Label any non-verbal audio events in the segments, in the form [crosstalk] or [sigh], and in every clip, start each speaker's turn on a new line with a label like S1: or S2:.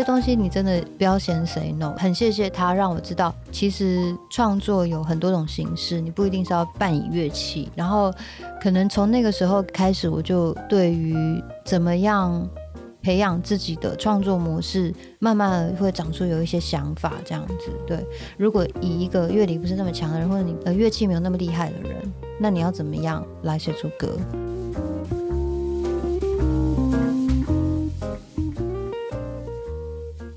S1: 些东西你真的不要嫌谁 no。很谢谢他让我知道，其实创作有很多种形式，你不一定是要扮演乐器。然后，可能从那个时候开始，我就对于怎么样培养自己的创作模式，慢慢会长出有一些想法。这样子，对。如果以一个乐理不是那么强的人，或者你呃乐器没有那么厉害的人，那你要怎么样来写出歌？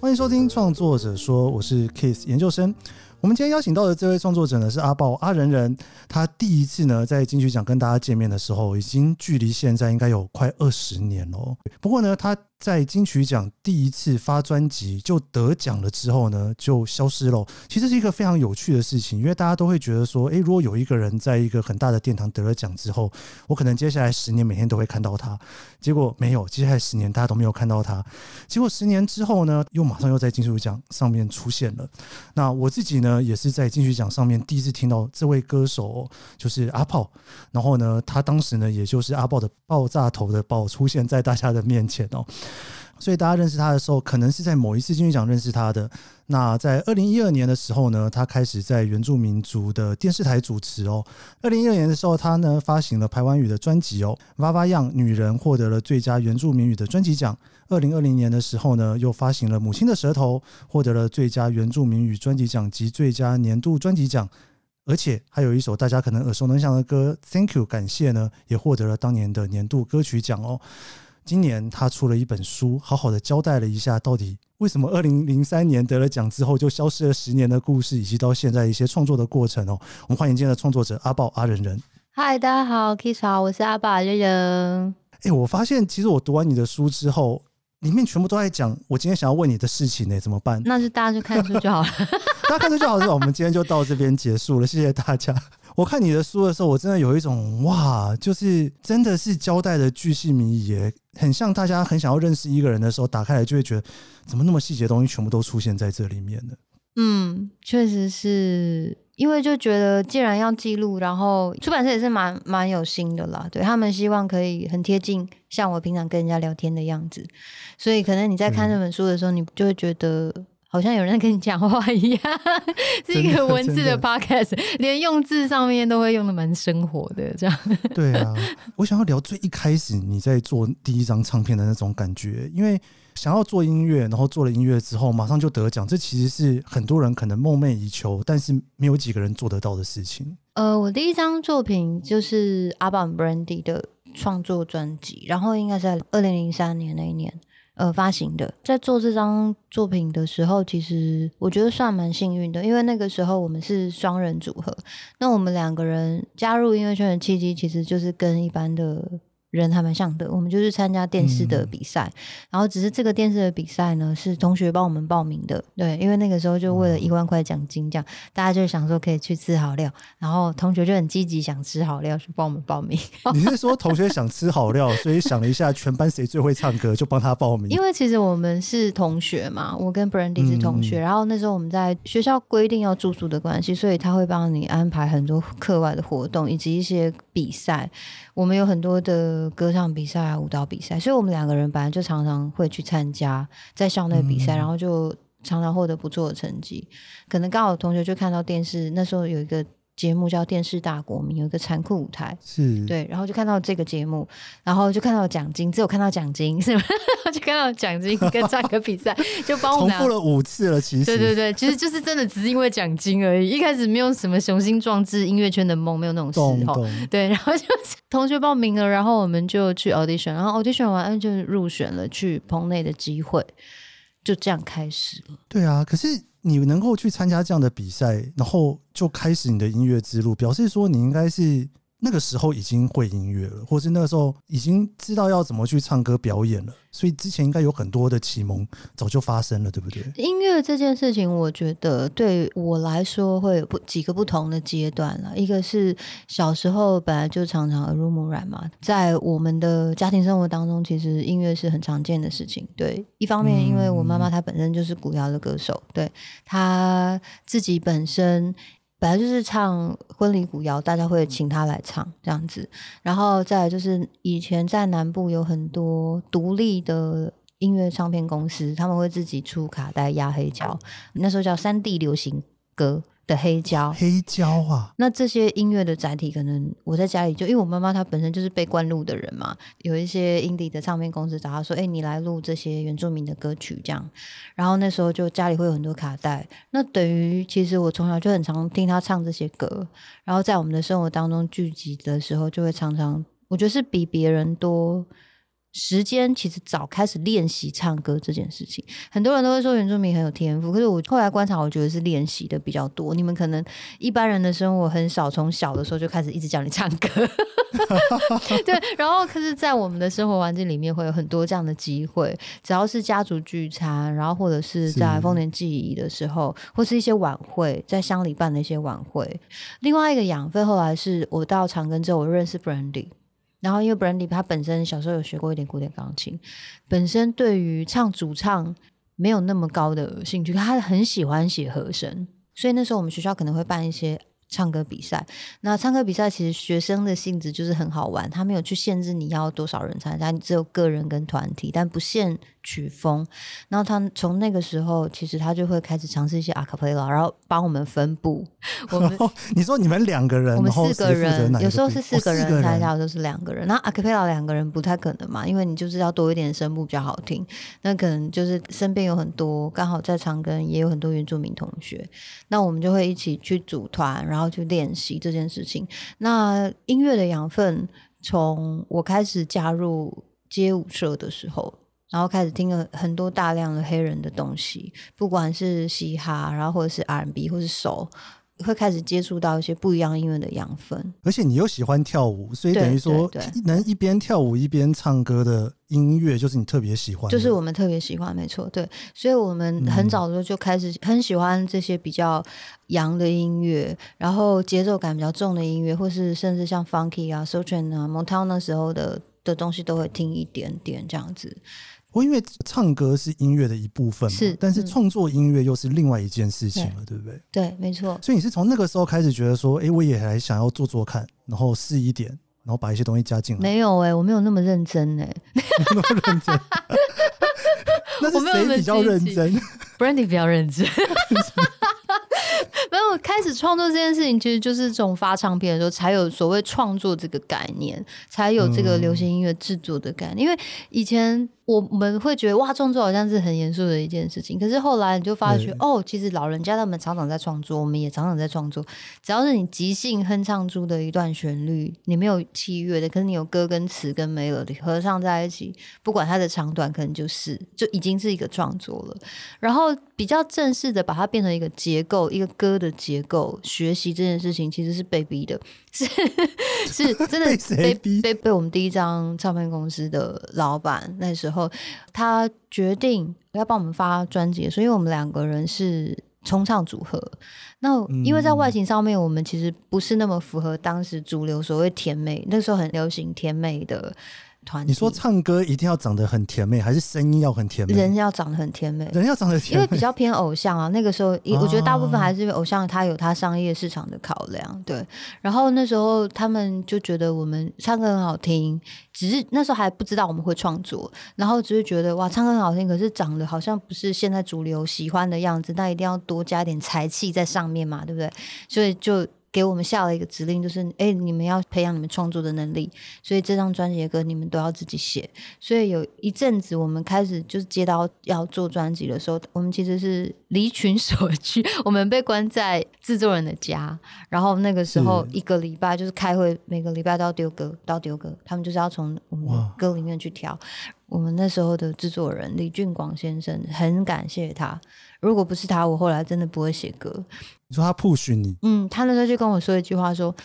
S2: 欢迎收听创作者说，我是 Kiss 研究生。我们今天邀请到的这位创作者呢，是阿豹阿仁仁。他第一次呢在金曲奖跟大家见面的时候，已经距离现在应该有快二十年了。不过呢，他在金曲奖第一次发专辑就得奖了之后呢，就消失了。其实是一个非常有趣的事情，因为大家都会觉得说，诶，如果有一个人在一个很大的殿堂得了奖之后，我可能接下来十年每天都会看到他。结果没有，接下来十年大家都没有看到他。结果十年之后呢，又马上又在金曲奖上面出现了。那我自己呢，也是在金曲奖上面第一次听到这位歌手，就是阿爆。然后呢，他当时呢，也就是阿爆的爆炸头的爆出现在大家的面前哦。所以大家认识他的时候，可能是在某一次金曲奖认识他的。那在二零一二年的时候呢，他开始在原住民族的电视台主持哦。二零一二年的时候，他呢发行了排湾语的专辑哦，《娃娃样女人》获得了最佳原住民语的专辑奖。二零二零年的时候呢，又发行了《母亲的舌头》，获得了最佳原住民语专辑奖及最佳年度专辑奖。而且还有一首大家可能耳熟能详的歌《Thank You》，感谢呢，也获得了当年的年度歌曲奖哦。今年他出了一本书，好好的交代了一下到底为什么二零零三年得了奖之后就消失了十年的故事，以及到现在一些创作的过程哦。我们欢迎今天的创作者阿豹阿仁仁。
S1: 嗨，大家好，Kiss 好，我是阿宝阿人人。
S2: 哎，我发现其实我读完你的书之后，里面全部都在讲我今天想要问你的事情呢，怎么办？
S1: 那就大家就看书就好了，[laughs]
S2: 大家看书就好了。我们今天就到这边结束了，谢谢大家。我看你的书的时候，我真的有一种哇，就是真的是交代的巨细靡遗，很像大家很想要认识一个人的时候，打开来就会觉得怎么那么细节的东西全部都出现在这里面呢？
S1: 嗯，确实是因为就觉得既然要记录，然后出版社也是蛮蛮有心的啦，对他们希望可以很贴近像我平常跟人家聊天的样子，所以可能你在看这本书的时候，你就会觉得。好像有人跟你讲话一样，[laughs] 是一个文字的 podcast，连用字上面都会用的蛮生活的这样。[laughs]
S2: 对啊，我想要聊最一开始你在做第一张唱片的那种感觉，因为想要做音乐，然后做了音乐之后马上就得奖，这其实是很多人可能梦寐以求，但是没有几个人做得到的事情。
S1: 呃，我第一张作品就是阿爆 Brandy 的创作专辑，然后应该是在二零零三年那一年。呃，发行的，在做这张作品的时候，其实我觉得算蛮幸运的，因为那个时候我们是双人组合，那我们两个人加入音乐圈的契机，其实就是跟一般的。人还蛮像的，我们就是参加电视的比赛，嗯，然后只是这个电视的比赛呢，是同学帮我们报名的，对，因为那个时候就为了一万块奖金，这样大家就想说可以去吃好料，然后同学就很积极想吃好料，去帮我们报名。[laughs]
S2: 你是说同学想吃好料，所以想了一下全班谁最会唱歌，就帮他报名？
S1: 因为其实我们是同学嘛，我跟 Brandy 是同学，嗯，然后那时候我们在学校规定要住宿的关系，所以他会帮你安排很多课外的活动以及一些比赛。我们有很多的歌唱比赛啊、舞蹈比赛，所以我们两个人本来就常常会去参加在校内比赛，嗯，然后就常常获得不错的成绩。可能刚好同学就看到电视，那时候有一个。节目叫《电视大国民》，有一个残酷舞台，
S2: 是
S1: 对，然后就看到这个节目，然后就看到奖金，只有看到奖金，是吗？[laughs] 就看到奖金跟唱歌比赛，[laughs] 就帮我们
S2: 重复了五次了。其实，
S1: 对对对，其实就是真的只是因为奖金而已。一开始没有什么雄心壮志，音乐圈的梦没有那种时候，对。然后就同学报名了，然后我们就去 audition，然后 audition 完就入选了去棚内的机会，就这样开始了。
S2: 对啊，可是。你能够去参加这样的比赛，然后就开始你的音乐之路，表示说你应该是。那个时候已经会音乐了，或是那个时候已经知道要怎么去唱歌表演了，所以之前应该有很多的启蒙早就发生了，对不对？
S1: 音乐这件事情，我觉得对我来说会有不几个不同的阶段了。一个是小时候本来就常常耳濡目染嘛，在我们的家庭生活当中，其实音乐是很常见的事情。对，一方面因为我妈妈她本身就是古谣的歌手，对，她自己本身。本来就是唱婚礼古谣，大家会请他来唱这样子。然后再来就是以前在南部有很多独立的音乐唱片公司，他们会自己出卡带压黑胶，那时候叫三 D 流行歌。的黑胶，
S2: 黑胶啊！
S1: 那这些音乐的载体，可能我在家里就因为我妈妈她本身就是被灌录的人嘛，有一些 indie 的唱片公司找她说：“哎、欸，你来录这些原住民的歌曲。”这样，然后那时候就家里会有很多卡带，那等于其实我从小就很常听她唱这些歌，然后在我们的生活当中聚集的时候，就会常常，我觉得是比别人多。时间其实早开始练习唱歌这件事情，很多人都会说原住民很有天赋，可是我后来观察，我觉得是练习的比较多。你们可能一般人的生活很少，从小的时候就开始一直叫你唱歌，[laughs] 对。然后可是，在我们的生活环境里面，会有很多这样的机会，只要是家族聚餐，然后或者是在丰年祭仪的时候，或是一些晚会，在乡里办的一些晚会。另外一个养分，后来是我到长庚之后，我认识 Brandy。然后，因为 Brandy 他本身小时候有学过一点古典钢琴，本身对于唱主唱没有那么高的兴趣，他很喜欢写和声，所以那时候我们学校可能会办一些。唱歌比赛，那唱歌比赛其实学生的性质就是很好玩，他没有去限制你要多少人参加，你只有个人跟团体，但不限曲风。然后他从那个时候，其实他就会开始尝试一些阿卡贝拉，然后帮我们分布。[laughs] 我们 [laughs]
S2: 你说你们两个人，
S1: 我们四个人，个有时候是四个人参加，有时候是两个人。那阿卡贝拉两个人不太可能嘛，因为你就是要多一点声部比较好听。那可能就是身边有很多，刚好在长庚也有很多原住民同学，那我们就会一起去组团，然后。要去练习这件事情。那音乐的养分，从我开始加入街舞社的时候，然后开始听了很多大量的黑人的东西，不管是嘻哈，然后或者是 R&B，或是手。会开始接触到一些不一样音乐的养分，
S2: 而且你又喜欢跳舞，所以等于说能一边跳舞一边唱歌的音乐，就是你特别喜欢。
S1: 就是我们特别喜欢，没错，对。所以我们很早的时候就开始很喜欢这些比较洋的音乐，然后节奏感比较重的音乐，或是甚至像 Funky 啊、Soul Train 啊、Motown 那时候的的东西都会听一点点这样子。
S2: 我因为唱歌是音乐的一部分嘛，是，但是创作音乐又是另外一件事情了，嗯、对不对？
S1: 对，没错。
S2: 所以你是从那个时候开始觉得说，哎，我也还想要做做看，然后试一点，然后把一些东西加进来。
S1: 没有哎、欸，我没有那么认真哎、欸，[laughs]
S2: 那么认真。[laughs] 那是谁比较认真？[laughs]
S1: Brandy 比较认真。[laughs] 没有开始创作这件事情，其实就是这种发唱片的时候才有所谓创作这个概念，才有这个流行音乐制作的概念。因为以前我们会觉得哇，创作好像是很严肃的一件事情，可是后来你就发觉哦，其实老人家他们常常在创作，我们也常常在创作。只要是你即兴哼唱出的一段旋律，你没有器乐的，可是你有歌跟词跟 melody 合唱在一起，不管它的长短，可能就是就已经是一个创作了。然后比较正式的把它变成一个结构，一个歌的结构，学习这件事情其实是被逼的，是是 [laughs] 真的被被被，被我们第一张唱片公司的老板那时候，他决定要帮我们发专辑，所以我们两个人是冲唱组合。那因为在外形上面，我们其实不是那么符合当时主流所谓甜美，那时候很流行甜美的。
S2: 你说唱歌一定要长得很甜美，还是声音要很甜美？
S1: 人要长得很甜美，
S2: 人要长得甜美，
S1: 因为比较偏偶像啊。那个时候，我觉得大部分还是因为偶像，他有他商业市场的考量。对，然后那时候他们就觉得我们唱歌很好听，只是那时候还不知道我们会创作，然后只是觉得哇，唱歌很好听，可是长得好像不是现在主流喜欢的样子，那一定要多加点才气在上面嘛，对不对？所以就。给我们下了一个指令，就是哎，你们要培养你们创作的能力，所以这张专辑的歌你们都要自己写。所以有一阵子，我们开始就是接到要做专辑的时候，我们其实是离群所居，[laughs] 我们被关在制作人的家，然后那个时候一个礼拜就是开会，每个礼拜都要丢歌，都要丢歌，他们就是要从我们的歌里面去挑。我们那时候的制作人李俊广先生，很感谢他。如果不是他，我后来真的不会写歌。
S2: 你说他 push 你？
S1: 嗯，他那时候就跟我说一句话说，说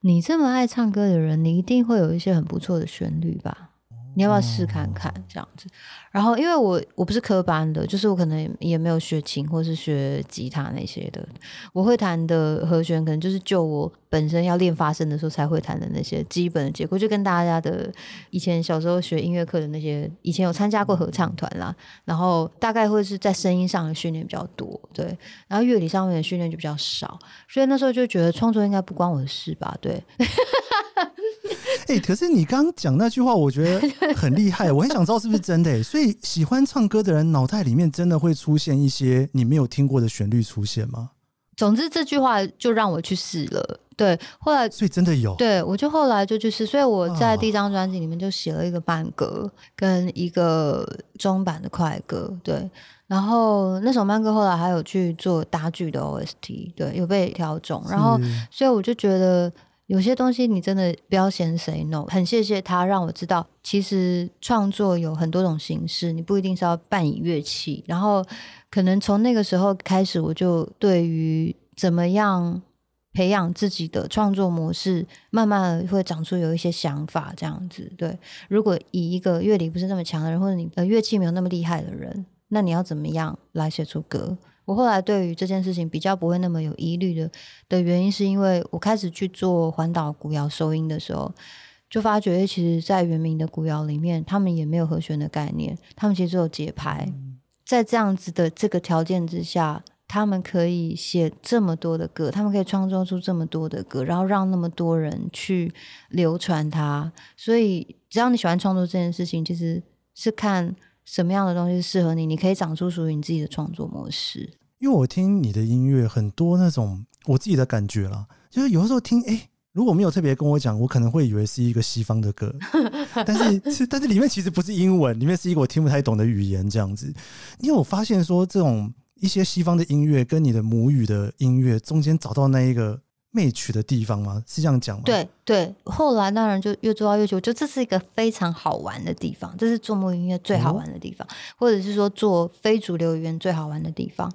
S1: 你这么爱唱歌的人，你一定会有一些很不错的旋律吧。你要不要试看看这样子？然后因为我我不是科班的，就是我可能也没有学琴或是学吉他那些的。我会弹的和弦，可能就是就我本身要练发声的时候才会弹的那些基本的结构，就跟大家的以前小时候学音乐课的那些，以前有参加过合唱团啦。然后大概会是在声音上的训练比较多，对。然后乐理上面的训练就比较少，所以那时候就觉得创作应该不关我的事吧，对。[laughs]
S2: 哎、欸，可是你刚刚讲那句话，我觉得很厉害，[laughs] 我很想知道是不是真的、欸。所以喜欢唱歌的人脑袋里面真的会出现一些你没有听过的旋律出现吗？
S1: 总之这句话就让我去试了。对，后来
S2: 所以真的有。
S1: 对，我就后来就去试，所以我在第一张专辑里面就写了一个慢歌跟一个中版的快歌。对，然后那首慢歌后来还有去做搭剧的 OST，对，有被挑中。然后所以我就觉得。有些东西你真的不要嫌谁 no，很谢谢他让我知道，其实创作有很多种形式，你不一定是要伴以乐器。然后可能从那个时候开始，我就对于怎么样培养自己的创作模式，慢慢会长出有一些想法。这样子，对，如果以一个乐理不是那么强的人，或者你的乐器没有那么厉害的人，那你要怎么样来写出歌？我后来对于这件事情比较不会那么有疑虑的的原因，是因为我开始去做环岛古谣收音的时候，就发觉，其实，在原名的古谣里面，他们也没有和弦的概念，他们其实只有节拍。在这样子的这个条件之下，他们可以写这么多的歌，他们可以创作出这么多的歌，然后让那么多人去流传它。所以，只要你喜欢创作这件事情，其实是看。什么样的东西适合你？你可以长出属于你自己的创作模式。
S2: 因为我听你的音乐，很多那种我自己的感觉啦，就是有的时候听，哎、欸，如果没有特别跟我讲，我可能会以为是一个西方的歌，[laughs] 但是是，但是里面其实不是英文，里面是一个我听不太懂的语言这样子。因为我发现说，这种一些西方的音乐跟你的母语的音乐中间找到那一个。Match 的地方吗？是这样讲吗？
S1: 对对，后来当然就越做到越久，就这是一个非常好玩的地方，这是做木音乐最好玩的地方，哦、或者是说做非主流语言最好玩的地方。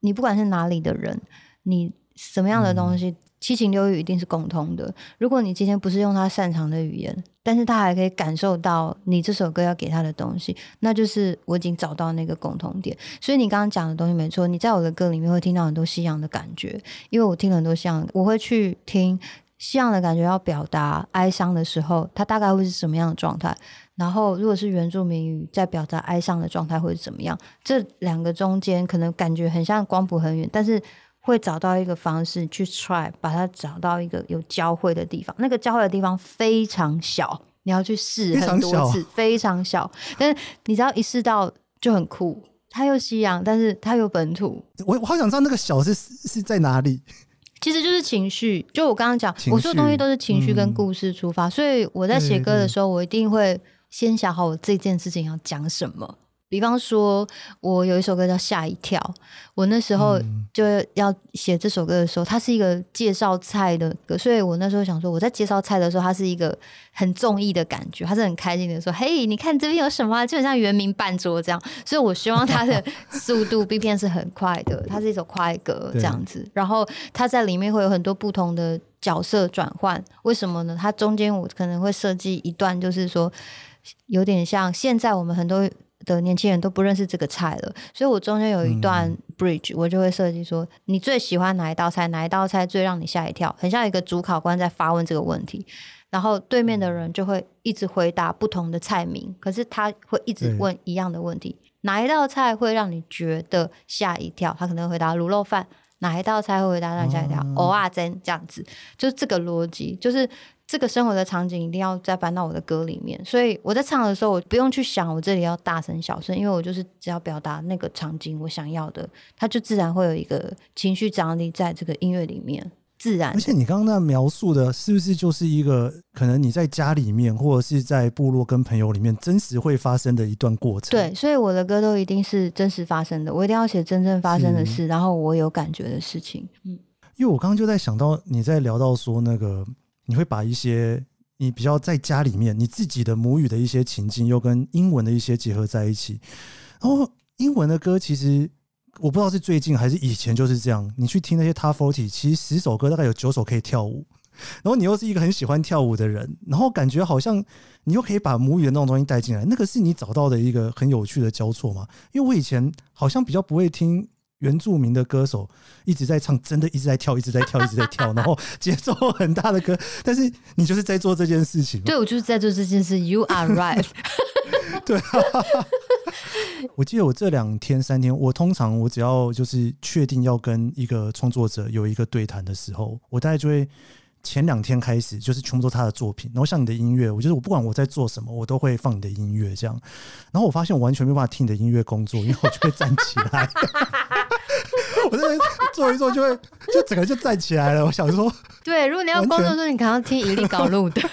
S1: 你不管是哪里的人，你什么样的东西。七情六欲一定是共通的。如果你今天不是用他擅长的语言，但是他还可以感受到你这首歌要给他的东西，那就是我已经找到那个共同点。所以你刚刚讲的东西没错，你在我的歌里面会听到很多西洋的感觉，因为我听了很多西洋，我会去听西洋的感觉，要表达哀伤的时候，它大概会是什么样的状态。然后如果是原住民语在表达哀伤的状态会是怎么样？这两个中间可能感觉很像光谱很远，但是。会找到一个方式去 try，把它找到一个有交汇的地方。那个交汇的地方非常小，你要去试很多次，非常小。但是你只要一试到就很酷，它又西洋，但是它有本土。
S2: 我我好想知道那个小是是在哪里。
S1: 其实就是情绪，就我刚刚讲，我说的东西都是情绪跟故事出发，嗯、所以我在写歌的时候，我一定会先想好我这件事情要讲什么。比方说，我有一首歌叫《吓一跳》，我那时候就要写这首歌的时候，它是一个介绍菜的歌，所以我那时候想说，我在介绍菜的时候，它是一个很综艺的感觉，它是很开心的说：“嘿，你看这边有什么？基本上原名半桌这样。”所以，我希望它的 [laughs] 速度 BPM 是很快的，它是一首快歌这样子。然后，它在里面会有很多不同的角色转换，为什么呢？它中间我可能会设计一段，就是说有点像现在我们很多。的年轻人都不认识这个菜了，所以我中间有一段 bridge，我就会设计说，你最喜欢哪一道菜？哪一道菜最让你吓一跳？很像一个主考官在发问这个问题，然后对面的人就会一直回答不同的菜名，可是他会一直问一样的问题：哪一道菜会让你觉得吓一跳？他可能回答卤肉饭。哪一道菜会回答让你吓一跳？蚵仔煎这样子，就是这个逻辑，就是。这个生活的场景一定要再搬到我的歌里面，所以我在唱的时候，我不用去想我这里要大声小声，因为我就是只要表达那个场景我想要的，它就自然会有一个情绪张力在这个音乐里面，自然。而
S2: 且你刚刚那描述的，是不是就是一个可能你在家里面或者是在部落跟朋友里面真实会发生的一段过程？
S1: 对，所以我的歌都一定是真实发生的，我一定要写真正发生的事，然后我有感觉的事情。嗯，
S2: 因为我刚刚就在想到你在聊到说那个。你会把一些你比较在家里面你自己的母语的一些情境，又跟英文的一些结合在一起。然后英文的歌其实我不知道是最近还是以前就是这样。你去听那些 Top 40，其实十首歌大概有九首可以跳舞。然后你又是一个很喜欢跳舞的人，然后感觉好像你又可以把母语的那种东西带进来。那个是你找到的一个很有趣的交错吗？因为我以前好像比较不会听。原住民的歌手一直在唱，真的一直在跳，一直在跳，一直在跳，然后节奏很大的歌。但是你就是在做这件事情。
S1: 对，我就是在做这件事。You are right。
S2: 对啊。我记得我这两天三天，我通常我只要就是确定要跟一个创作者有一个对谈的时候，我大概就会前两天开始就是全部都是他的作品，然后像你的音乐，我觉得我不管我在做什么，我都会放你的音乐这样。然后我发现我完全没办法听你的音乐工作，因为我就会站起来，[laughs] 我在做一做就会就整个就站起来了。我想说，
S1: 对，如果你要工作的时候，你可能要听一粒搞路的。[laughs]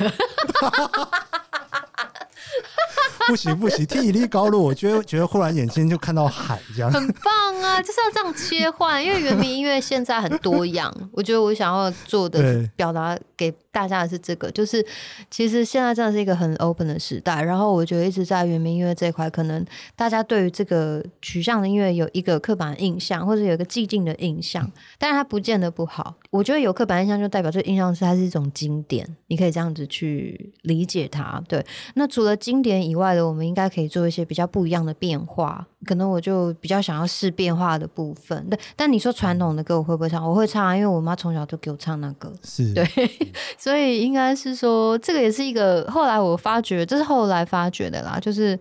S1: [laughs] [laughs]
S2: 不行不行，听一粒高落，我觉得 [laughs] 觉得忽然眼睛就看到海这样，
S1: 很棒啊！就是要这样切换，因为原名音乐现在很多样，我觉得我想要做的表达给大家的是这个，就是其实现在真的是一个很 open 的时代。然后我觉得一直在原民音乐这一块，可能大家对于这个取向的音乐有一个刻板印象，或者有一个既定的印象，但是它不见得不好。我觉得有刻板印象就代表这个印象是它是一种经典，你可以这样子去理解它。对，那除了经典以外的，我们应该可以做一些比较不一样的变化。可能我就比较想要试变化的部分。但，但你说传统的歌我会不会唱？我会唱啊，因为我妈从小就给我唱那个。
S2: 是，
S1: 对。[laughs] 所以应该是说，这个也是一个后来我发觉，这是后来发觉的啦。就是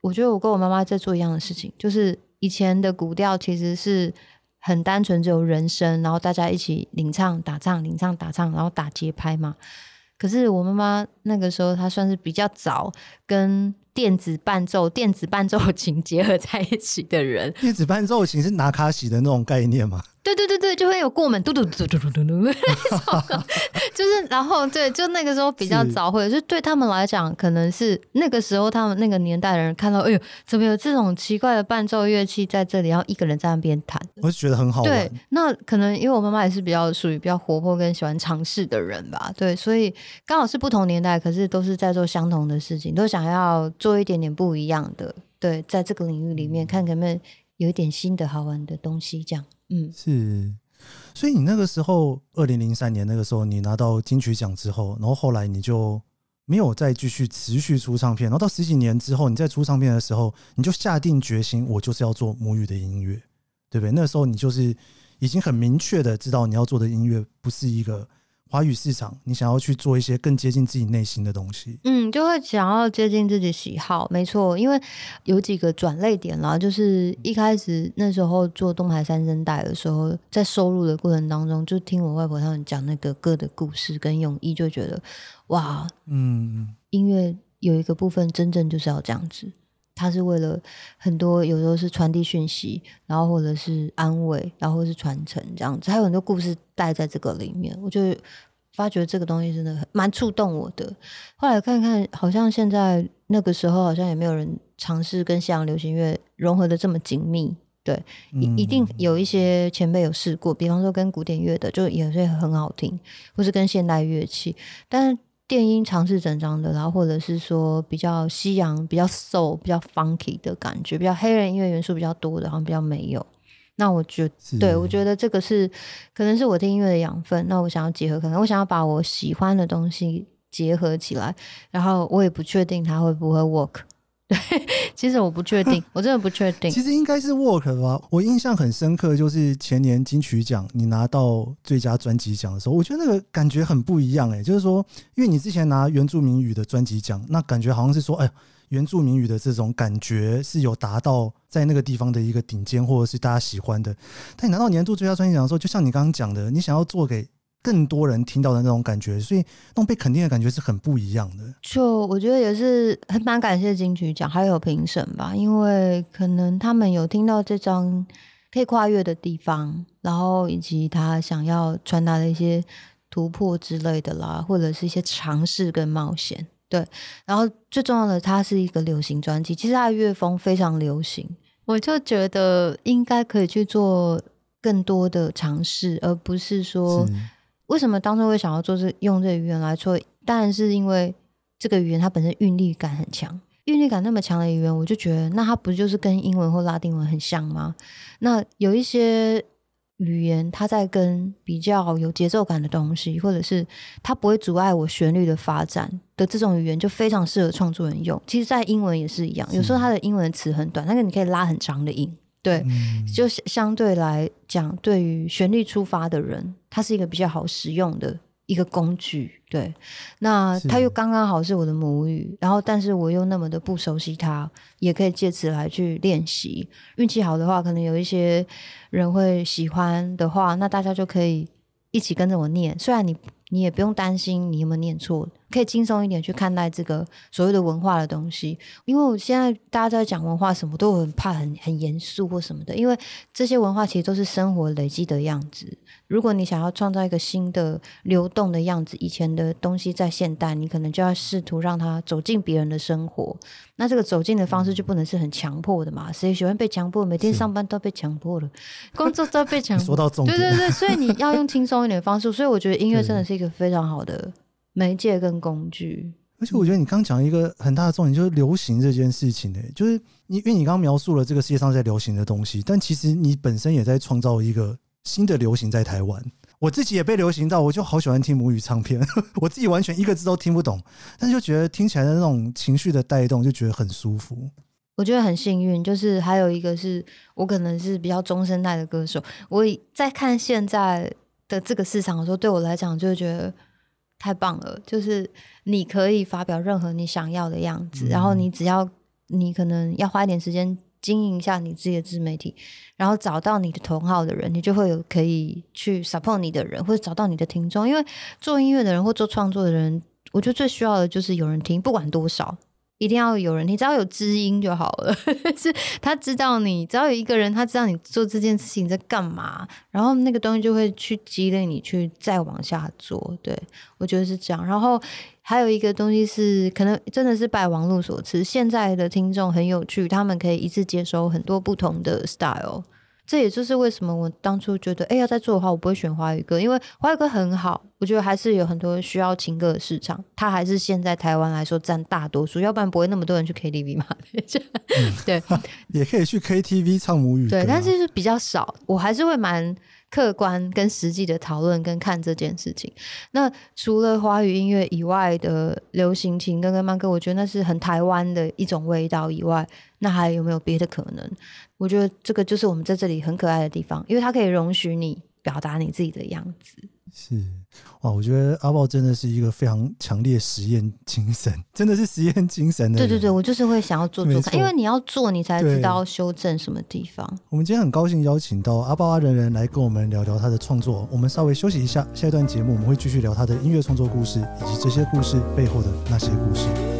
S1: 我觉得我跟我妈妈在做一样的事情，就是以前的古调其实是很单纯，只有人声，然后大家一起领唱、打唱、领唱、打唱，然后打节拍嘛。可是我妈妈那个时候，她算是比较早跟电子伴奏、[laughs] 电子伴奏琴结合在一起的人。
S2: 电子伴奏琴是拿卡西的那种概念吗？
S1: 对对对对，就会有过门嘟嘟嘟嘟嘟嘟嘟，[laughs] 就是然后对，就那个时候比较早会，就对他们来讲，可能是那个时候他们那个年代的人看到，哎呦，怎么有这种奇怪的伴奏乐器在这里，然后一个人在那边弹，
S2: 我就觉得很好玩。
S1: 对，那可能因为我妈妈也是比较属于比较活泼跟喜欢尝试的人吧，对，所以刚好是不同年代，可是都是在做相同的事情，都想要做一点点不一样的，对，在这个领域里面看可不可以有一点新的好玩的东西，这样。嗯，
S2: 是，所以你那个时候，二零零三年那个时候，你拿到金曲奖之后，然后后来你就没有再继续持续出唱片，然后到十几年之后，你再出唱片的时候，你就下定决心，我就是要做母语的音乐，对不对？那时候你就是已经很明确的知道你要做的音乐不是一个。华语市场，你想要去做一些更接近自己内心的东西，
S1: 嗯，就会想要接近自己喜好，没错。因为有几个转类点啦，就是一开始那时候做东海三声带的时候，在收录的过程当中，就听我外婆他们讲那个歌的故事跟用意，就觉得哇，嗯，音乐有一个部分真正就是要这样子。它是为了很多，有时候是传递讯息，然后或者是安慰，然后是传承这样子，还有很多故事带在这个里面。我就发觉这个东西真的很蛮触动我的。后来看看，好像现在那个时候好像也没有人尝试跟西洋流行乐融合的这么紧密。对，一、定有一些前辈有试过，比方说跟古典乐的，就也是很好听，或是跟现代乐器，但是。电音尝试整张的，然后或者是说比较西洋、比较 soul、比较 funky 的感觉，比较黑人音乐元素比较多的，好像比较没有。那我觉得，对，我觉得这个是可能是我听音乐的养分。那我想要结合，可能我想要把我喜欢的东西结合起来，然后我也不确定它会不会 work。对，[laughs] 其实我不确定，[laughs] 我真的不确定。
S2: 其实应该是 work 吧。我印象很深刻，就是前年金曲奖你拿到最佳专辑奖的时候，我觉得那个感觉很不一样。哎，就是说，因为你之前拿原住民语的专辑奖，那感觉好像是说，哎，原住民语的这种感觉是有达到在那个地方的一个顶尖，或者是大家喜欢的。但你拿到年度最佳专辑奖的时候，就像你刚刚讲的，你想要做给。更多人听到的那种感觉，所以那种被肯定的感觉是很不一样的。
S1: 就我觉得也是很蛮感谢金曲奖还有评审吧，因为可能他们有听到这张可以跨越的地方，然后以及他想要传达的一些突破之类的啦，或者是一些尝试跟冒险。对，然后最重要的，它是一个流行专辑，其实它的乐风非常流行，我就觉得应该可以去做更多的尝试，而不是说。为什么当初会想要做这用这个语言来做？当然是因为这个语言它本身韵律感很强，韵律感那么强的语言，我就觉得那它不就是跟英文或拉丁文很像吗？那有一些语言，它在跟比较有节奏感的东西，或者是它不会阻碍我旋律的发展的这种语言，就非常适合创作人用。其实，在英文也是一样，有时候它的英文词很短，但是你可以拉很长的音。对，就相对来讲，对于旋律出发的人，它是一个比较好使用的一个工具。对，那它又刚刚好是我的母语，然后但是我又那么的不熟悉它，也可以借此来去练习。运气好的话，可能有一些人会喜欢的话，那大家就可以一起跟着我念。虽然你你也不用担心你有没有念错，可以轻松一点去看待这个所谓的文化的东西。因为我现在大家在讲文化，什么都很怕很很严肃或什么的，因为这些文化其实都是生活累积的样子。如果你想要创造一个新的流动的样子，以前的东西在现代，你可能就要试图让它走进别人的生活。那这个走进的方式就不能是很强迫的嘛？谁喜欢被强迫？每天上班都被强迫了，工作都被强迫。[laughs]
S2: 说到重点，
S1: 对对对，所以你要用轻松一点的方式。所以我觉得音乐真的是一个非常好的媒介跟工具。
S2: 而且我觉得你刚讲一个很大的重点，就是流行这件事情呢、欸，就是你因为你刚刚描述了这个世界上在流行的东西，但其实你本身也在创造一个。新的流行在台湾，我自己也被流行到，我就好喜欢听母语唱片，[laughs] 我自己完全一个字都听不懂，但是就觉得听起来的那种情绪的带动，就觉得很舒服。
S1: 我觉得很幸运，就是还有一个是我可能是比较中生代的歌手，我在看现在的这个市场的时候，对我来讲就觉得太棒了，就是你可以发表任何你想要的样子，然后你只要你可能要花一点时间。经营一下你自己的自媒体，然后找到你的同好的人，你就会有可以去 support 你的人，或者找到你的听众。因为做音乐的人或做创作的人，我觉得最需要的就是有人听，不管多少。一定要有人，你只要有知音就好了。[laughs] 是他知道你，只要有一个人，他知道你做这件事情在干嘛，然后那个东西就会去激励你去再往下做。对，我觉得是这样。然后还有一个东西是，可能真的是拜网络所赐，现在的听众很有趣，他们可以一次接收很多不同的 style。这也就是为什么我当初觉得，哎，要再做的话，我不会选华语歌，因为华语歌很好，我觉得还是有很多需要情歌的市场，它还是现在台湾来说占大多数，要不然不会那么多人去 KTV 嘛。[laughs] 对，[laughs]
S2: 也可以去 KTV 唱母语歌，
S1: 对，但是是比较少，我还是会蛮客观跟实际的讨论跟看这件事情。那除了华语音乐以外的流行情歌跟慢歌，我觉得那是很台湾的一种味道以外，那还有没有别的可能？我觉得这个就是我们在这里很可爱的地方，因为它可以容许你表达你自己的样子。
S2: 是哇，我觉得阿豹真的是一个非常强烈实验精神，真的是实验精神的。
S1: 对对对，我就是会想要做做看，因为你要做，你才知道修正什么地方。
S2: 我们今天很高兴邀请到阿豹阿人人来跟我们聊聊他的创作。我们稍微休息一下，下一段节目我们会继续聊他的音乐创作故事，以及这些故事背后的那些故事。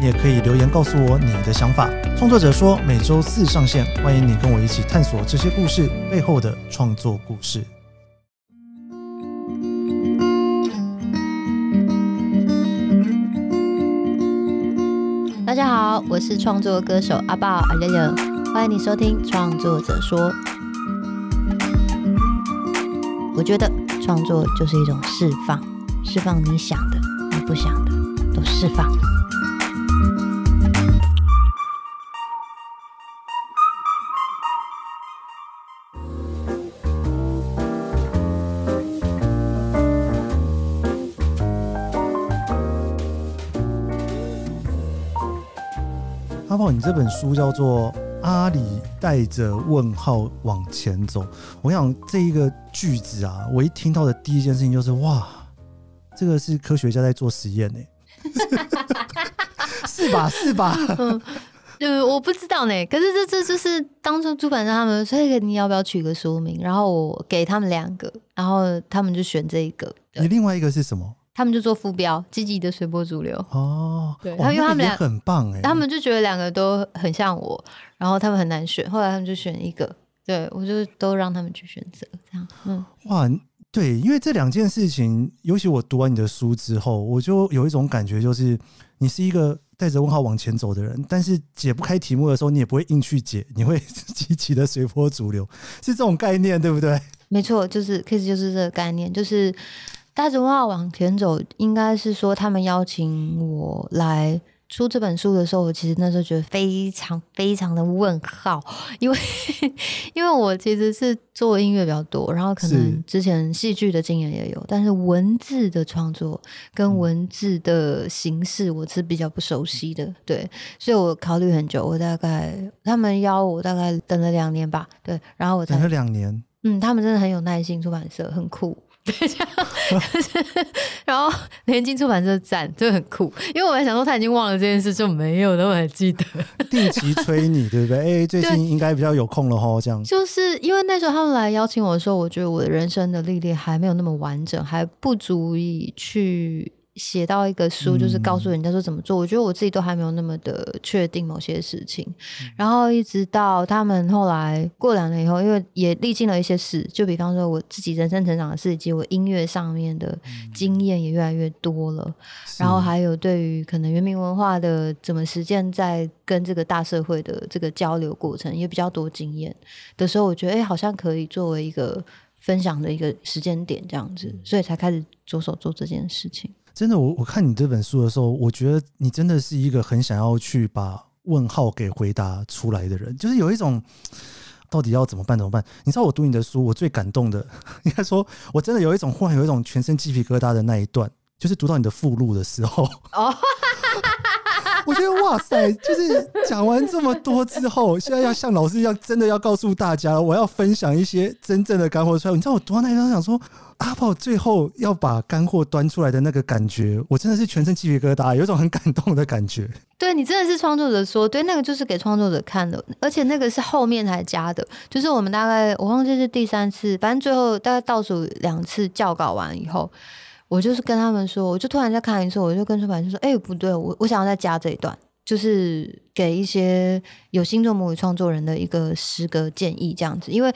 S2: 你也可以留言告诉我你的想法。创作者说每周四上线，欢迎你跟我一起探索这些故事背后的创作故事。
S1: 大家好，我是创作歌手阿豹阿亮亮，欢迎你收听创作者说。我觉得创作就是一种释放，释放你想的、你不想的，都释放。
S2: 你这本书叫做《阿里带着问号往前走》。我想这一个句子啊，我一听到的第一件事情就是哇，这个是科学家在做实验呢，[laughs] 是吧？是吧？
S1: 嗯，呃，我不知道呢。可是这这就是当初出版社他们说，你要不要取个书名？然后我给他们两个，然后他们就选这一个。
S2: 你另外一个是什么？
S1: 他们就做副标，积极的随波逐流。
S2: 哦，
S1: 对，然后因为他们俩
S2: 很棒哎，
S1: 他们就觉得两个都很像我，然后他们很难选，后来他们就选一个，对，我就都让他们去选择，这样，嗯，
S2: 哇，对，因为这两件事情，尤其我读完你的书之后，我就有一种感觉，就是你是一个带着问号往前走的人，但是解不开题目的时候，你也不会硬去解，你会积极的随波逐流，是这种概念，对不对？
S1: 没错，就是 case 就是这个概念，就是。带着问号往前走，应该是说他们邀请我来出这本书的时候，我其实那时候觉得非常非常的问号，因为 [laughs] 因为我其实是做音乐比较多，然后可能之前戏剧的经验也有，但是文字的创作跟文字的形式我是比较不熟悉的，对，所以我考虑很久，我大概他们邀我大概等了两年吧，对，然后我才
S2: 等了两年，
S1: 嗯，他们真的很有耐心，出版社很酷。对，这样，然后联经出版社赞，就很酷。因为我在想说他已经忘了这件事，就没有，那么还记得。
S2: 定期催你，对不对？哎、欸，最近应该比较有空了哈，这样。
S1: 就是因为那时候他们来邀请我的时候，我觉得我的人生的历练还没有那么完整，还不足以去。写到一个书，就是告诉人家说怎么做。嗯、我觉得我自己都还没有那么的确定某些事情。嗯、然后一直到他们后来过两年以后，因为也历经了一些事，就比方说我自己人生成长的事，以及我音乐上面的经验也越来越多了。嗯、然后还有对于可能原民文化的怎么实践，在跟这个大社会的这个交流过程也比较多经验的时候，我觉得哎，好像可以作为一个分享的一个时间点这样子，所以才开始着手做这件事情。
S2: 真的，我我看你这本书的时候，我觉得你真的是一个很想要去把问号给回答出来的人，就是有一种到底要怎么办怎么办？你知道我读你的书，我最感动的，应该说，我真的有一种忽然有一种全身鸡皮疙瘩的那一段，就是读到你的附录的时候。哦，我觉得哇塞，就是讲完这么多之后，现在要像老师一样，真的要告诉大家，我要分享一些真正的干货出来。你知道我读到那一段，想说。阿宝最后要把干货端出来的那个感觉，我真的是全身鸡皮疙瘩，有一种很感动的感觉。
S1: 对，你真的是创作者说，对，那个就是给创作者看的，而且那个是后面才加的，就是我们大概我忘记是第三次，反正最后大概倒数两次校稿完以后，我就是跟他们说，我就突然再看一次，我就跟出版社说，哎、不对，我我想要再加这一段。就是给一些有心做母语创作人的一个诗歌建议，这样子，因为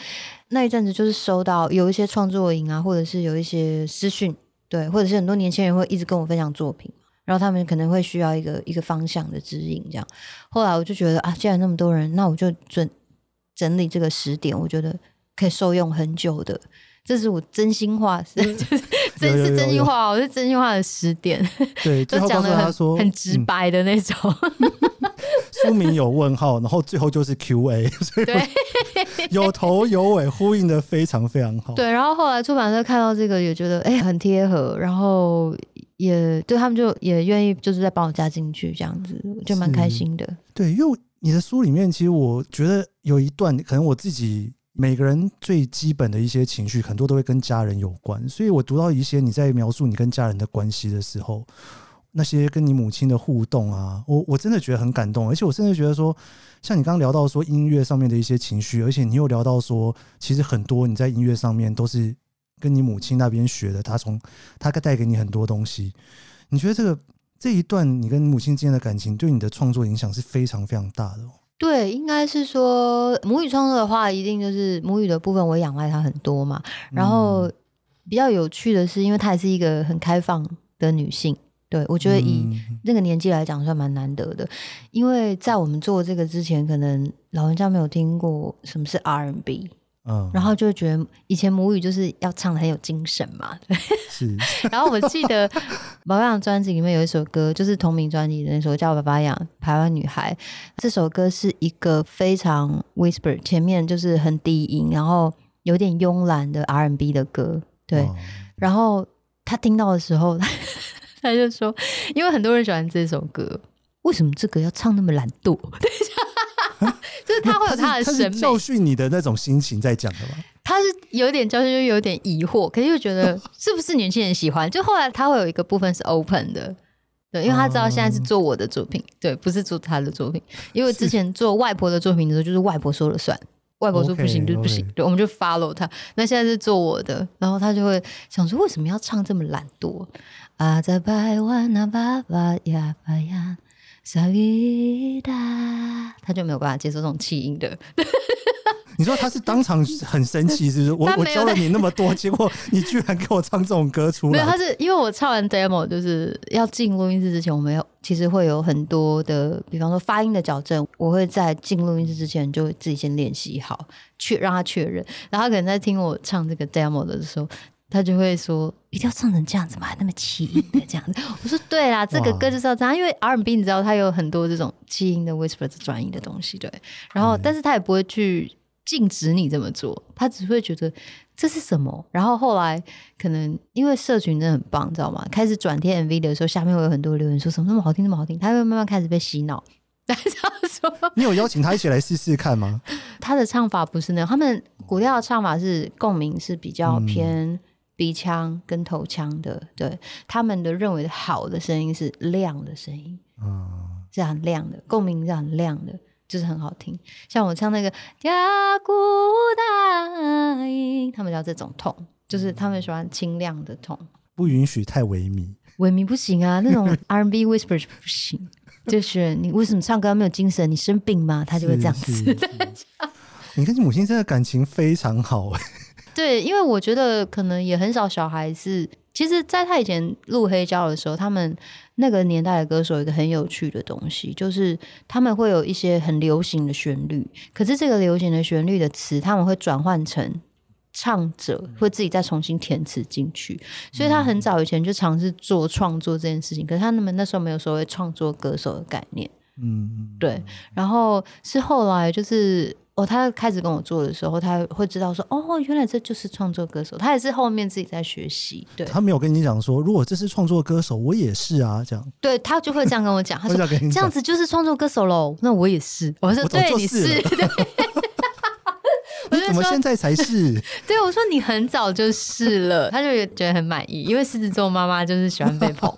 S1: 那一阵子就是收到有一些创作营啊，或者是有一些私讯，对，或者是很多年轻人会一直跟我分享作品，然后他们可能会需要一个一个方向的指引，这样。后来我就觉得啊，既然那么多人，那我就准整理这个十点，我觉得可以受用很久的。这是我真心话，是真是真心话，我是真心话的十点，[laughs]
S2: 对，[laughs]
S1: 就讲的很很直白的那种。[laughs]
S2: 书名有问号，然后最后就是 Q&A，所以
S1: 对，
S2: 有头有尾，呼应的非常非常好。
S1: 对，然后后来出版社看到这个也觉得哎很贴合，然后也对他们就也愿意就是再帮我加进去这样子，就蛮开心的。
S2: 对，因为你的书里面其实我觉得有一段可能我自己。每个人最基本的一些情绪，很多都会跟家人有关。所以我读到一些你在描述你跟家人的关系的时候，那些跟你母亲的互动啊，我我真的觉得很感动。而且我甚至觉得说，像你刚刚聊到说音乐上面的一些情绪，而且你又聊到说，其实很多你在音乐上面都是跟你母亲那边学的，他从他带给你很多东西。你觉得这个这一段你跟母亲之间的感情，对你的创作影响是非常非常大的。
S1: 对，应该是说母语创作的话，一定就是母语的部分，我仰赖他很多嘛。然后比较有趣的是，因为她也是一个很开放的女性，对，我觉得以那个年纪来讲算蛮难得的。因为在我们做这个之前，可能老人家没有听过什么是 R&B。嗯，然后就觉得以前母语就是要唱的很有精神嘛，对。[laughs] 是。[laughs] 然后我记得爸爸养专辑里面有一首歌，就是同名专辑的那首叫《爸爸养台湾女孩》。这首歌是一个非常 whisper，前面就是很低音，然后有点慵懒的 R&B 的歌。对。哦、然后他听到的时候，[laughs] 他就说：“因为很多人喜欢这首歌，为什么这个要唱那么懒惰？”对。[laughs] 就是他会有他的审美，
S2: 教训你的那种心情在讲的吗？
S1: 他是有点教训，又有点疑惑，可是又觉得 [laughs] 是不是年轻人喜欢？就后来他会有一个部分是 open 的，对，因为他知道现在是做我的作品，对，不是做他的作品。因为之前做外婆的作品的时候，就是外婆说了算，外婆说不行就不行，对，我们就 follow 他。那现在是做我的，然后他就会想说，为什么要唱这么懒惰？啊，在百万那，爸爸呀，爸呀。萨利达，他就没有办法接受这种气音的。[laughs]
S2: 你说他是当场很生气，是不是？我我教了你那么多，[laughs] 结果你居然给我唱这种歌出来？
S1: 没有，他是因为我唱完 demo，就是要进录音室之前，我们有其实会有很多的，比方说发音的矫正，我会在进录音室之前就自己先练习好，确让他确认。然后他可能在听我唱这个 demo 的时候。他就会说一定要唱成这样子嘛，那么气音的这样子。[laughs] 我说对啦，这个歌就是要这样，因为 R&B 你知道它有很多这种气音的 whisper 转音的东西，对。然后，但是他也不会去禁止你这么做，他只会觉得这是什么。然后后来可能因为社群真的很棒，你知道吗？开始转贴 MV 的时候，下面会有很多留言说什么那么好听，那么好听，他会慢慢开始被洗脑。但 [laughs] 是他说，[laughs]
S2: 你有邀请他一起来试试看吗？
S1: 他的唱法不是那样，他们古调的唱法是共鸣是比较偏鼻腔跟头腔的，嗯、对他们的认为的好的声音是亮的声音，嗯，是很亮的，共鸣是很亮的，就是很好听。像我唱那个呀古大音，他们叫这种痛，就是他们喜欢清亮的痛，
S2: 不允许太萎靡，
S1: 萎靡不行啊，那种 [laughs] R&B whisper 不行。就是你为什么唱歌没有精神？你生病吗？他就会这样子。[laughs]
S2: 你跟你母亲真的感情非常好。
S1: 对，因为我觉得可能也很少小孩子。其实，在他以前录黑胶的时候，他们那个年代的歌手有一个很有趣的东西，就是他们会有一些很流行的旋律，可是这个流行的旋律的词，他们会转换成。唱者会自己再重新填词进去，所以他很早以前就尝试做创作这件事情。可是他们那时候没有所谓创作歌手的概念，嗯，对。然后是后来就是哦，他开始跟我做的时候，他会知道说哦，原来这就是创作歌手。他也是后面自己在学习。对，
S2: 他没有跟你讲说，如果这是创作歌手，我也是啊，这样。
S1: 对，他就会这样跟我讲，他说这样子就是创作歌手喽。那我也是，我说对，你是。[laughs] 对 [laughs]
S2: 你怎么现在才是？[laughs]
S1: 对，我说你很早就是了，他就觉得很满意，因为狮子座妈妈就是喜欢被捧，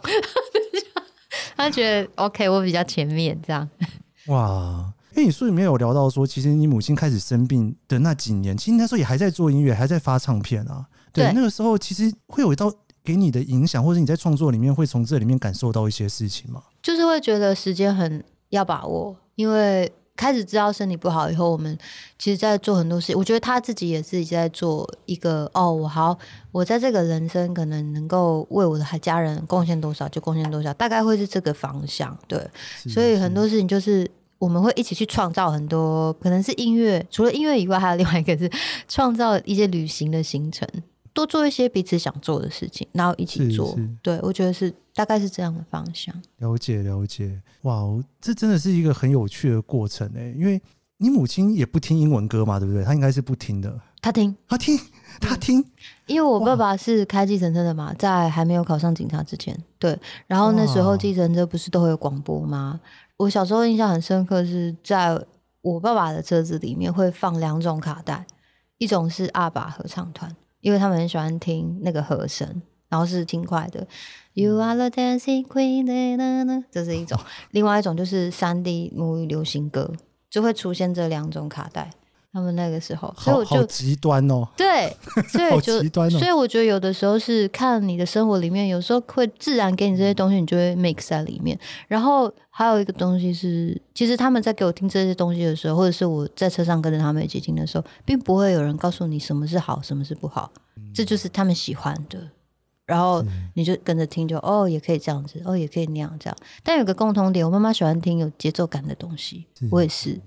S1: 他觉得 OK，我比较前面这样。
S2: 哇，因为你书里面有聊到说，其实你母亲开始生病的那几年，其实那时候也还在做音乐，还在发唱片啊。对，对那个时候其实会有一道给你的影响，或者你在创作里面会从这里面感受到一些事情吗？
S1: 就是会觉得时间很要把握，因为。开始知道身体不好以后，我们其实在做很多事情。我觉得他自己也自己在做一个哦，我好，我在这个人生可能能够为我的家人贡献多少就贡献多少，大概会是这个方向。对，所以很多事情就是我们会一起去创造很多，可能是音乐，除了音乐以外，还有另外一个是 [laughs] 创造一些旅行的行程。多做一些彼此想做的事情，然后一起做。对，我觉得是大概是这样的方向。
S2: 了解了解，哇，这真的是一个很有趣的过程诶。因为你母亲也不听英文歌嘛，对不对？她应该是不听的。
S1: 她听，
S2: 她听，她听。
S1: 因为我爸爸是开计程车的嘛，在还没有考上警察之前，对。然后那时候计程车不是都会有广播吗？我小时候印象很深刻，是在我爸爸的车子里面会放两种卡带，一种是阿爸合唱团。因为他们很喜欢听那个和声，然后是轻快的。You are the dancing queen，这是一种；[laughs] 另外一种就是三 D 母语流行歌，就会出现这两种卡带。他们那个时候，所以我就
S2: 极端哦。
S1: 对，[laughs] 所以就极端哦。所以我觉得有的时候是看你的生活里面，有时候会自然给你这些东西，你就会 mix 在里面。然后还有一个东西是，其实他们在给我听这些东西的时候，或者是我在车上跟着他们一起听的时候，并不会有人告诉你什么是好，什么是不好，这就是他们喜欢的。然后你就跟着听就，就哦，也可以这样子，哦，也可以那样这样。但有个共同点，我妈妈喜欢听有节奏感的东西，我也是。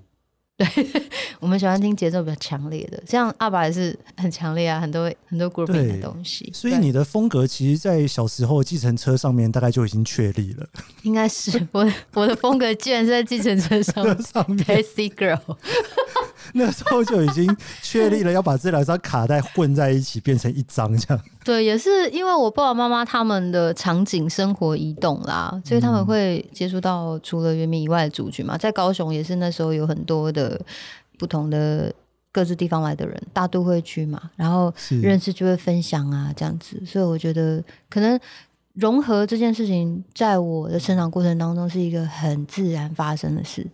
S1: 对，[laughs] 我们喜欢听节奏比较强烈的，像阿爸也是很强烈啊，很多很多 grouping 的东西。
S2: 所以你的风格其实，在小时候计程车上面大概就已经确立了。
S1: 应该是我我的风格，居然是在计程车上面。上面 Crazy Girl。
S2: 那时候就已经确立了要把这两张卡带混在一起变成一张这样。
S1: 对，也是因为我爸爸妈妈他们的场景生活移动啦，所以他们会接触到除了原民以外的族群嘛。在高雄也是那时候有很多的不同的各自地方来的人，大都会区嘛，然后认识就会分享啊这样子。所以我觉得可能融合这件事情，在我的成长过程当中是一个很自然发生的事，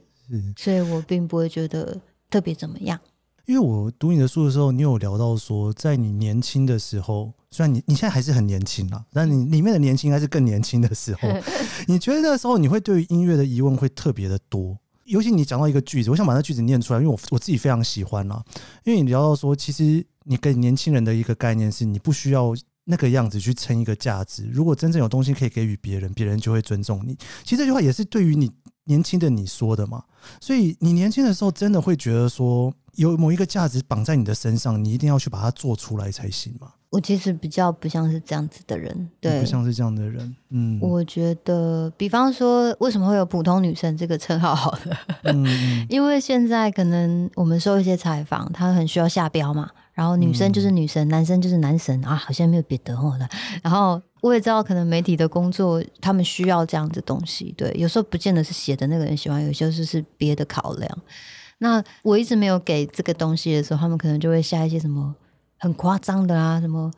S1: 所以我并不会觉得。特别怎么样？
S2: 因为我读你的书的时候，你有聊到说，在你年轻的时候，虽然你你现在还是很年轻啦，但你里面的年轻应该是更年轻的时候。[laughs] 你觉得那个时候你会对于音乐的疑问会特别的多？尤其你讲到一个句子，我想把那句子念出来，因为我我自己非常喜欢啦。因为你聊到说，其实你给年轻人的一个概念是，你不需要那个样子去撑一个价值。如果真正有东西可以给予别人，别人就会尊重你。其实这句话也是对于你。年轻的你说的嘛，所以你年轻的时候真的会觉得说有某一个价值绑在你的身上，你一定要去把它做出来才行嘛？
S1: 我其实比较不像是这样子的人，对，
S2: 不像是这样的人。嗯，
S1: 我觉得，比方说，为什么会有普通女生这个称号？好的，嗯，[laughs] 因为现在可能我们受一些采访，他很需要下标嘛，然后女生就是女神，嗯、男生就是男神啊，好像没有别的话了。然后我也知道，可能媒体的工作他们需要这样子东西，对，有时候不见得是写的那个人喜欢，有些就是别的考量。那我一直没有给这个东西的时候，他们可能就会下一些什么。很夸张的啊，什么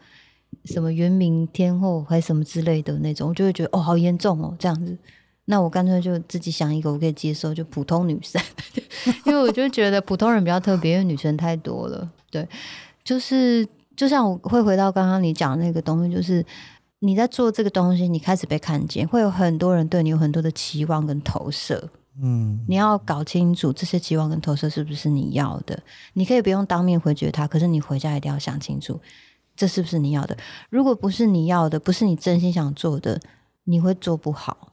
S1: 什么原明天后还是什么之类的那种，我就会觉得哦，好严重哦，这样子。那我干脆就自己想一个我可以接受，就普通女生，[laughs] 因为我就觉得普通人比较特别，因为女生太多了。对，就是就像我会回到刚刚你讲的那个东西，就是你在做这个东西，你开始被看见，会有很多人对你有很多的期望跟投射。嗯，你要搞清楚这些期望跟投射是不是你要的。你可以不用当面回绝他，可是你回家一定要想清楚，这是不是你要的。如果不是你要的，不是你真心想做的，你会做不好，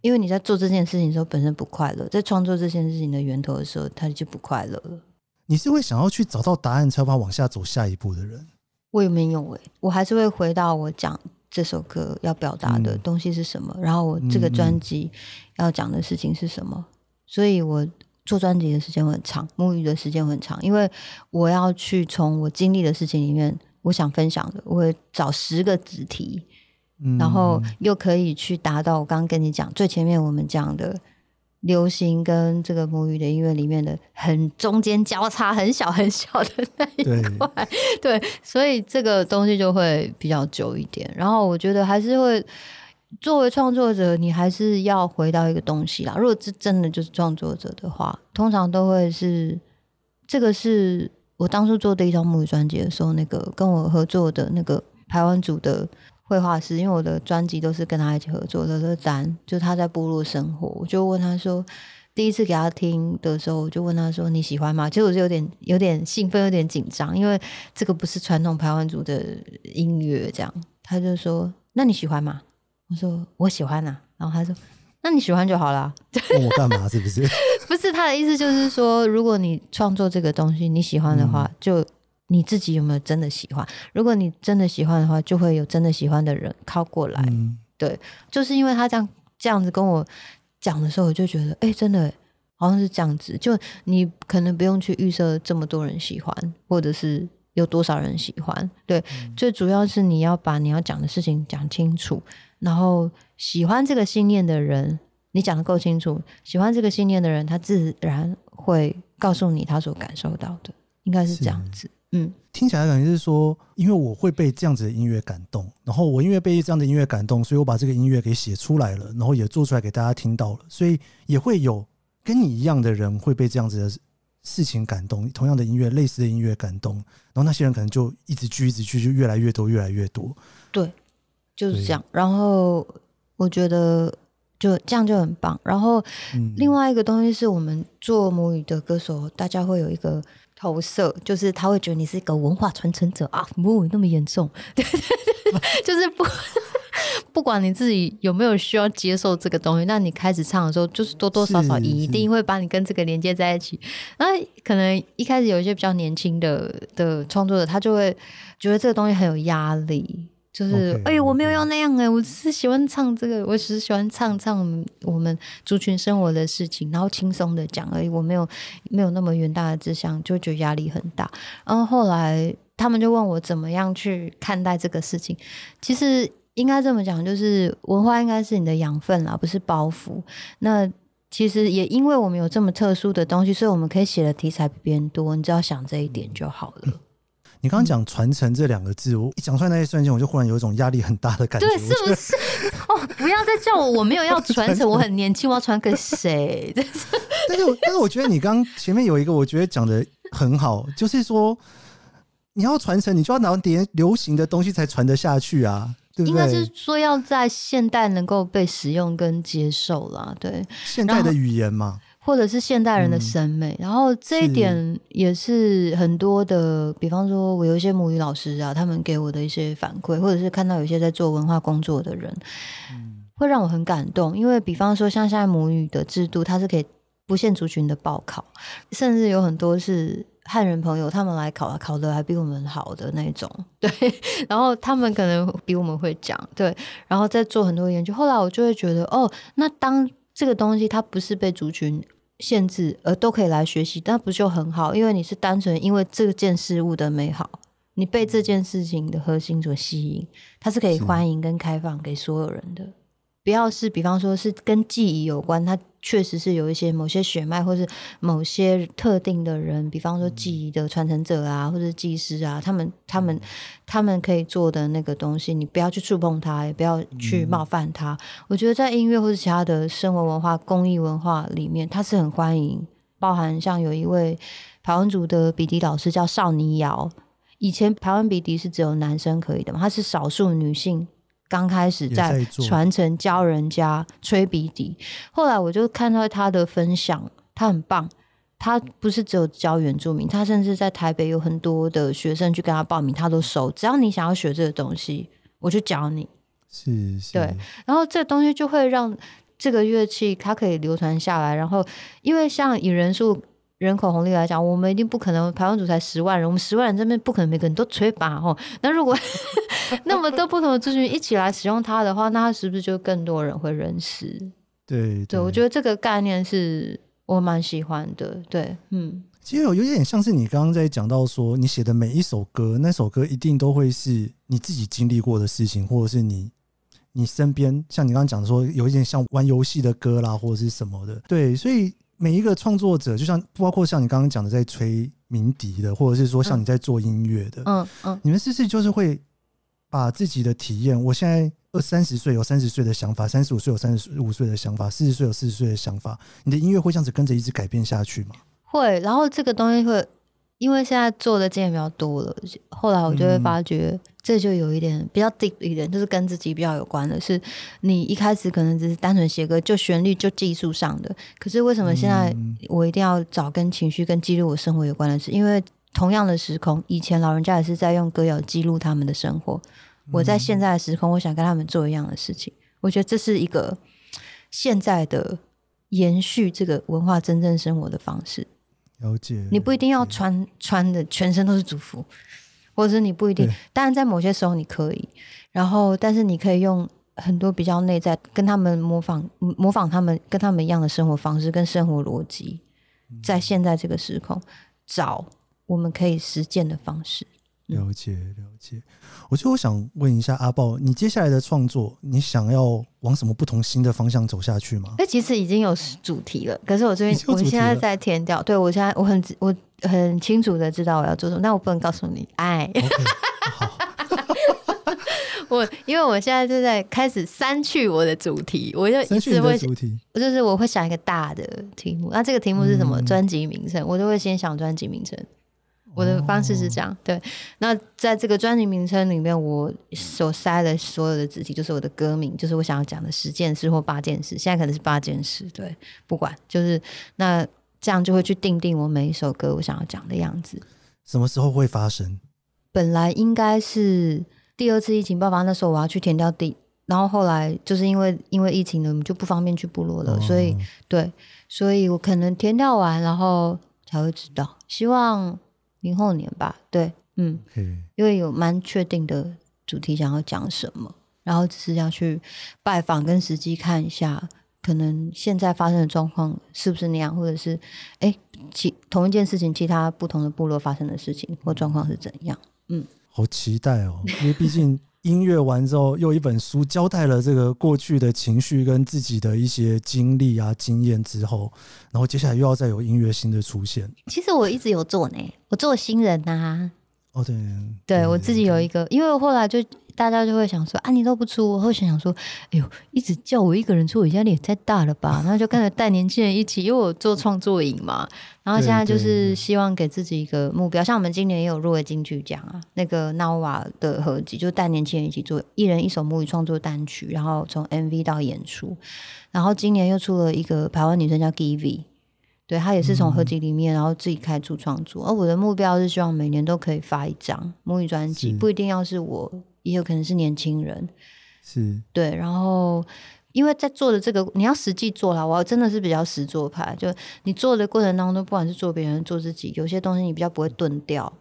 S1: 因为你在做这件事情的时候本身不快乐，在创作这件事情的源头的时候，他就不快乐了。
S2: 你是会想要去找到答案才把往下走下一步的人？
S1: 我也没有诶、欸，我还是会回到我讲。这首歌要表达的东西是什么？嗯、然后我这个专辑要讲的事情是什么？嗯、所以我做专辑的时间很长，沐浴的时间很长，因为我要去从我经历的事情里面，我想分享的，我会找十个子题，嗯、然后又可以去达到我刚刚跟你讲最前面我们讲的。流行跟这个母语的音乐里面的很中间交叉很小很小的那一块，对，对，所以这个东西就会比较久一点。然后我觉得还是会作为创作者，你还是要回到一个东西啦。如果是真的就是创作者的话，通常都会是这个是我当初做第一张母语专辑的时候，那个跟我合作的那个台湾组的。绘画师，因为我的专辑都是跟他一起合作的。乐丹，就他在部落生活，我就问他说，第一次给他听的时候，我就问他说，你喜欢吗？其实我就有点有点兴奋，有点紧张，因为这个不是传统排湾族的音乐，这样。他就说，那你喜欢吗？我说我喜欢啊。然后他说，那你喜欢就好了。[laughs]
S2: 问我干嘛？是不是？[laughs]
S1: 不是他的意思，就是说，如果你创作这个东西，你喜欢的话，嗯、就。你自己有没有真的喜欢？如果你真的喜欢的话，就会有真的喜欢的人靠过来。嗯、对，就是因为他这样这样子跟我讲的时候，我就觉得，哎、欸，真的好像是这样子。就你可能不用去预设这么多人喜欢，或者是有多少人喜欢。对，嗯、最主要是你要把你要讲的事情讲清楚，然后喜欢这个信念的人，你讲的够清楚，喜欢这个信念的人，他自然会告诉你他所感受到的，应该是这样子。嗯，
S2: 听起来感觉是说，因为我会被这样子的音乐感动，然后我因为被这样的音乐感动，所以我把这个音乐给写出来了，然后也做出来给大家听到了，所以也会有跟你一样的人会被这样子的事情感动，同样的音乐，类似的音乐感动，然后那些人可能就一直聚，一直聚，就越来越多，越来越多。
S1: 对，就是这样。然后我觉得就这样就很棒。然后另外一个东西是我们做母语的歌手，大家会有一个。投射就是他会觉得你是一个文化传承者啊，母语那么严重，[laughs] 对对对，就是不 [laughs] 不管你自己有没有需要接受这个东西，那你开始唱的时候，就是多多少少一定会把你跟这个连接在一起。那可能一开始有一些比较年轻的的创作者，他就会觉得这个东西很有压力。就是，哎我没有要那样哎、欸，我只是喜欢唱这个，我只是喜欢唱唱我们族群生活的事情，然后轻松的讲而已，我没有没有那么远大的志向，就觉得压力很大。然后后来他们就问我怎么样去看待这个事情。其实应该这么讲，就是文化应该是你的养分啦，不是包袱。那其实也因为我们有这么特殊的东西，所以我们可以写的题材比别人多。你只要想这一点就好了。
S2: 你刚刚讲“传承”这两个字，我一讲出来那一瞬间，我就忽然有一种压力很大的感觉。
S1: 对，是不是？哦，不要再叫我，我没有要传承，我很年轻，我要传给谁？[laughs]
S2: 但是，但是我觉得你刚前面有一个，我觉得讲的很好，就是说你要传承，你就要拿点流行的东西才传得下去啊，对不对？
S1: 应该是说要在现代能够被使用跟接受啦，对，
S2: 现代的语言嘛。
S1: 或者是现代人的审美，嗯、然后这一点也是很多的。比方说，我有一些母语老师啊，他们给我的一些反馈，或者是看到有一些在做文化工作的人，嗯、会让我很感动。因为比方说，像现在母语的制度，它是可以不限族群的报考，甚至有很多是汉人朋友，他们来考啊考的还比我们好的那种，[laughs] 对，然后他们可能比我们会讲，对，然后再做很多研究。后来我就会觉得，哦，那当这个东西它不是被族群限制，而都可以来学习，那不就很好？因为你是单纯因为这件事物的美好，你被这件事情的核心所吸引，它是可以欢迎跟开放给所有人的。不要是，比方说是跟记忆有关，它确实是有一些某些血脉，或是某些特定的人，比方说记忆的传承者啊，或者技师啊，他们他们他们可以做的那个东西，你不要去触碰它，也不要去冒犯它。嗯、我觉得在音乐或者其他的生活文化、公益文化里面，它是很欢迎，包含像有一位台湾族的比迪老师叫邵尼瑶，以前台湾笔笛是只有男生可以的嘛，他是少数女性。刚开始在传承教人家吹鼻笛，后来我就看到他的分享，他很棒。他不是只有教原住民，他甚至在台北有很多的学生去跟他报名，他都收。只要你想要学这个东西，我就教你。
S2: 是，是，
S1: 对。然后这个东西就会让这个乐器它可以流传下来。然后，因为像以人数。人口红利来讲，我们一定不可能。台湾组才十万人，我们十万人这边不可能每个人都吹吧吼。那如果 [laughs] 那么多不同的族群一起来使用它的话，那它是不是就更多人会认识？
S2: 对对，
S1: 对，我觉得这个概念是我蛮喜欢的。对，嗯，
S2: 其实有有点像是你刚刚在讲到说，你写的每一首歌，那首歌一定都会是你自己经历过的事情，或者是你你身边，像你刚刚讲的说，有一点像玩游戏的歌啦，或者是什么的。对，所以。每一个创作者，就像包括像你刚刚讲的，在吹鸣笛的，或者是说像你在做音乐的，嗯嗯，你们是不是就是会把自己的体验？我现在二三十岁有三十岁的想法，三十五岁有三十五岁的想法，四十岁有四十岁的想法，你的音乐会这样子跟着一直改变下去吗？
S1: 会，然后这个东西会。因为现在做的经验比较多了，后来我就会发觉，这就有一点比较 deep 一点，就是跟自己比较有关的。是你一开始可能只是单纯写歌，就旋律就技术上的。可是为什么现在我一定要找跟情绪、跟记录我生活有关的事？因为同样的时空，以前老人家也是在用歌谣记录他们的生活。我在现在的时空，我想跟他们做一样的事情。我觉得这是一个现在的延续这个文化真正生活的方式。
S2: 了解，
S1: 你不一定要穿穿的全身都是族服，或者是你不一定。当然，在某些时候你可以，然后，但是你可以用很多比较内在，跟他们模仿，模仿他们，跟他们一样的生活方式跟生活逻辑，在现在这个时空找我们可以实践的方式。
S2: 了解了解，我就想问一下阿豹，你接下来的创作，你想要往什么不同新的方向走下去吗？
S1: 那其实已经有主题了，可是我最近我现在在填掉，对我现在我很我很清楚的知道我要做什么，但我不能告诉你。哎，okay, 好 [laughs] 我因为我现在正在开始删去我的主题，我就一直会，我就是我会想一个大的题目，那这个题目是什么？专辑名称，我都会先想专辑名称。我的方式是这样，对。那在这个专辑名称里面，我所塞的所有的字体，就是我的歌名，就是我想要讲的十件事或八件事。现在可能是八件事，对，不管，就是那这样就会去定定我每一首歌我想要讲的样子。
S2: 什么时候会发生？
S1: 本来应该是第二次疫情爆发那时候，我要去填掉地，然后后来就是因为因为疫情呢，我们就不方便去部落了，哦、所以对，所以我可能填掉完，然后才会知道。希望。明后年吧，对，嗯.因为有蛮确定的主题想要讲什么，然后只是要去拜访跟实际看一下，可能现在发生的状况是不是那样，或者是哎，其同一件事情，其他不同的部落发生的事情或状况是怎样？嗯，
S2: 好期待哦，因为毕竟。音乐完之后，又一本书交代了这个过去的情绪跟自己的一些经历啊、经验之后，然后接下来又要再有音乐新的出现。
S1: 其实我一直有做呢，我做新人呐、啊。
S2: 哦，对，
S1: 对，对我自己有一个，因为我后来就。大家就会想说啊，你都不出，我会想想说，哎呦，一直叫我一个人出，我压力也太大了吧？然后就跟着带年轻人一起，因为我做创作营嘛。然后现在就是希望给自己一个目标，像我们今年也有入围金曲奖啊，那个 Nawa 的合集，就带年轻人一起做一人一首母语创作单曲，然后从 MV 到演出。然后今年又出了一个台湾女生叫 Givi，对，他也是从合集里面，然后自己开出创作。而我的目标是希望每年都可以发一张母语专辑，不一定要是我。也有可能是年轻人，
S2: 是，
S1: 对，然后因为在做的这个，你要实际做啦。我真的是比较实做派，就你做的过程当中，不管是做别人做自己，有些东西你比较不会钝掉。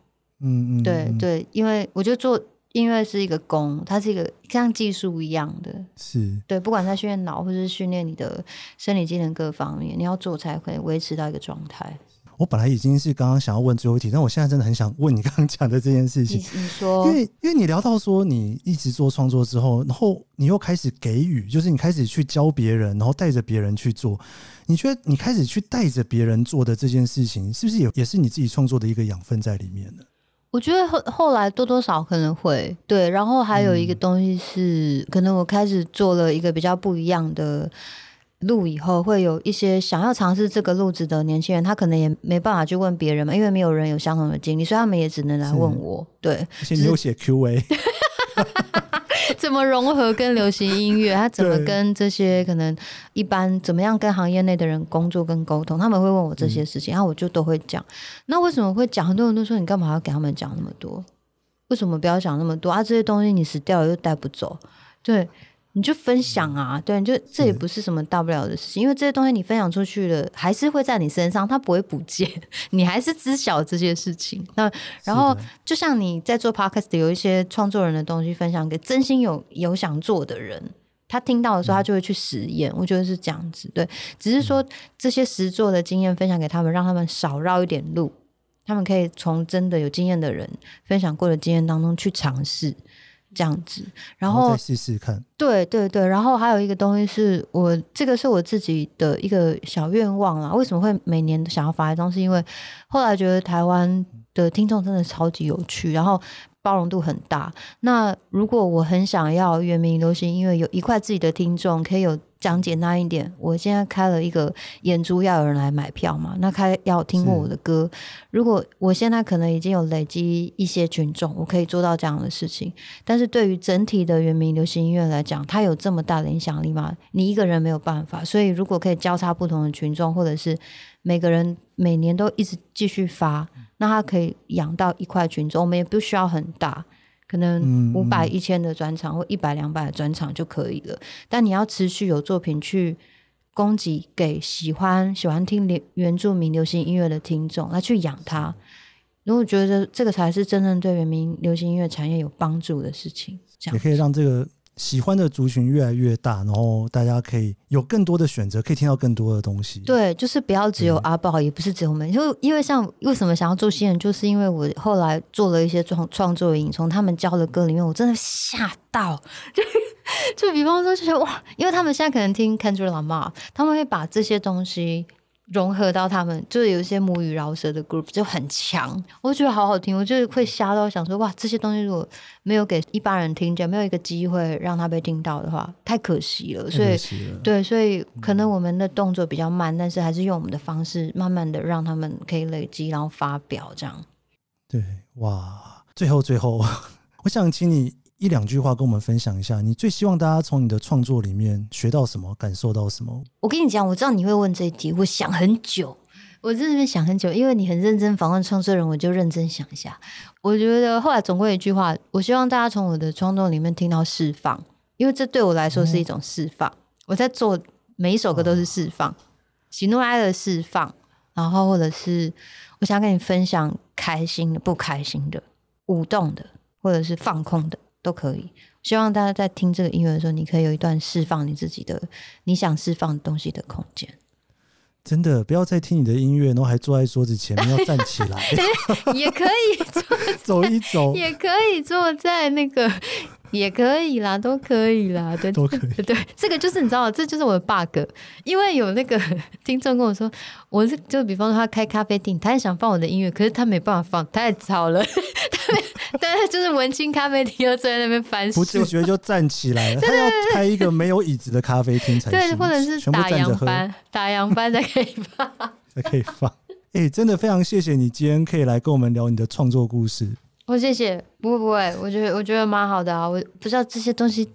S2: 嗯嗯，
S1: 对对，因为我觉得做音乐是一个功，它是一个像技术一样的。
S2: 是
S1: 对，不管在训练脑或者是训练你的生理机能各方面，你要做才可以维持到一个状态。
S2: 我本来已经是刚刚想要问最后一题，但我现在真的很想问你刚刚讲的这件事情。
S1: 你，你说，
S2: 因为因为你聊到说你一直做创作之后，然后你又开始给予，就是你开始去教别人，然后带着别人去做。你觉得你开始去带着别人做的这件事情，是不是也也是你自己创作的一个养分在里面呢？
S1: 我觉得后后来多多少可能会对，然后还有一个东西是，嗯、可能我开始做了一个比较不一样的。路以后会有一些想要尝试这个路子的年轻人，他可能也没办法去问别人嘛，因为没有人有相同的经历，所以他们也只能来问我。对，
S2: 而且你有写 Q&A，[laughs] [laughs] [laughs] [laughs]
S1: 怎么融合跟流行音乐？他怎么跟这些可能一般怎么样跟行业内的人工作跟沟通？他们会问我这些事情，然后我就都会讲。那为什么会讲？很多人都说你干嘛要给他们讲那么多？为什么不要讲那么多啊？这些东西你死掉了又带不走，对。你就分享啊，对，你就这也不是什么大不了的事情，因为这些东西你分享出去了，还是会在你身上，它不会不见，[laughs] 你还是知晓这些事情。那然后就像你在做 podcast 有一些创作人的东西分享给真心有有想做的人，他听到的时候他就会去实验，我觉得是这样子。对，只是说这些实作的经验分享给他们，让他们少绕一点路，他们可以从真的有经验的人分享过的经验当中去尝试。这样子，然
S2: 后，再试试看。
S1: 对对对，然后还有一个东西是我这个是我自己的一个小愿望啊。为什么会每年都想要发一张？是因为后来觉得台湾的听众真的超级有趣，然后包容度很大。那如果我很想要原名流行音乐有一块自己的听众，可以有。讲简单一点，我现在开了一个演出，要有人来买票嘛？那开要听过我的歌。如果我现在可能已经有累积一些群众，我可以做到这样的事情。但是对于整体的原名流行音乐来讲，它有这么大的影响力吗？你一个人没有办法。所以如果可以交叉不同的群众，或者是每个人每年都一直继续发，那它可以养到一块群众。我们也不需要很大。可能五百、一千的专场或一百、两百的专场就可以了，但你要持续有作品去供给给喜欢喜欢听原原住民流行音乐的听众来去养它。如果觉得这个才是真正对原民流行音乐产业有帮助的事情，这样
S2: 也可以让这个。喜欢的族群越来越大，然后大家可以有更多的选择，可以听到更多的东西。
S1: 对，就是不要只有阿宝，也不是只有我们。就因为像为什么想要做新人，就是因为我后来做了一些创创作营，从他们教的歌里面，我真的吓到。就就比方说，就是哇，因为他们现在可能听 Kendrick Lamar，他们会把这些东西。融合到他们，就是有一些母语饶舌的 group 就很强，我觉得好好听，我就是会瞎到想说，哇，这些东西如果没有给一般人听见，没有一个机会让他被听到的话，太可惜了。所以，对，所以可能我们的动作比较慢，嗯，但是还是用我们的方式，慢慢的让他们可以累积，然后发表这样。
S2: 对，哇，最后最后，[laughs] 我想请你。一两句话跟我们分享一下，你最希望大家从你的创作里面学到什么，感受到什么？
S1: 我跟你讲，我知道你会问这一题，我想很久，我在那边想很久，因为你很认真访问创作人，我就认真想一下。我觉得后来总归一句话，我希望大家从我的创作里面听到释放，因为这对我来说是一种释放。我在做每一首歌都是释放，喜怒哀乐释放，然后或者是我想跟你分享开心的、不开心的、舞动的，或者是放空的。都可以，希望大家在听这个音乐的时候，你可以有一段释放你自己的、你想释放东西的空间。
S2: 真的，不要再听你的音乐，然后还坐在桌子前面要站起来，[laughs] [laughs]
S1: 也可以坐
S2: 走一走，
S1: 也可以坐在那个。也可以啦，都可以啦，[laughs] 对，
S2: 都可以。[laughs]
S1: 对，这个就是你知道，这就是我的 bug，因为有那个 [laughs] 听众跟我说，我是就比方说他开咖啡厅，他也想放我的音乐，可是他没办法放，太吵了。但是就是文青咖啡厅又在那边翻书，
S2: 不自觉就站起来了。他要开一个没有椅子的咖啡厅才行，
S1: 对，或者是打烊班，打烊班才可以放，
S2: 才可以放。哎、欸，真的非常谢谢你今天可以来跟我们聊你的创作故事。
S1: 我谢谢，不会不会，我觉得我觉得蛮好的啊。我不知道这些东西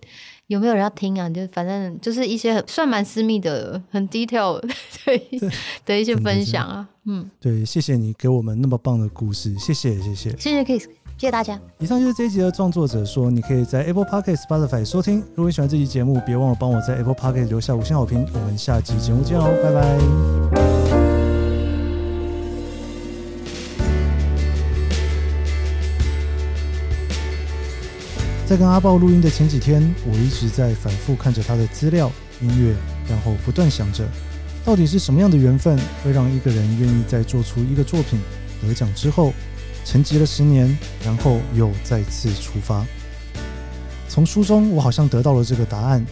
S1: 有没有人要听啊？就反正就是一些很算蛮私密的、很 detail 的 [laughs] 的一些分享啊。嗯，
S2: 对，谢谢你给我们那么棒的故事，谢谢谢谢，
S1: 谢谢 Kiss。谢谢大家。
S2: 以上就是这一集的创作者说，你可以在 Apple Podcast、Spotify 收听。如果你喜欢这期节目，别忘了帮我在 Apple Podcast 留下五星好评。我们下期节目见喽，拜拜。在跟阿豹录音的前几天，我一直在反复看着他的资料、音乐，然后不断想着，到底是什么样的缘分，会让一个人愿意在做出一个作品得奖之后，沉寂了十年，然后又再次出发。从书中，我好像得到了这个答案，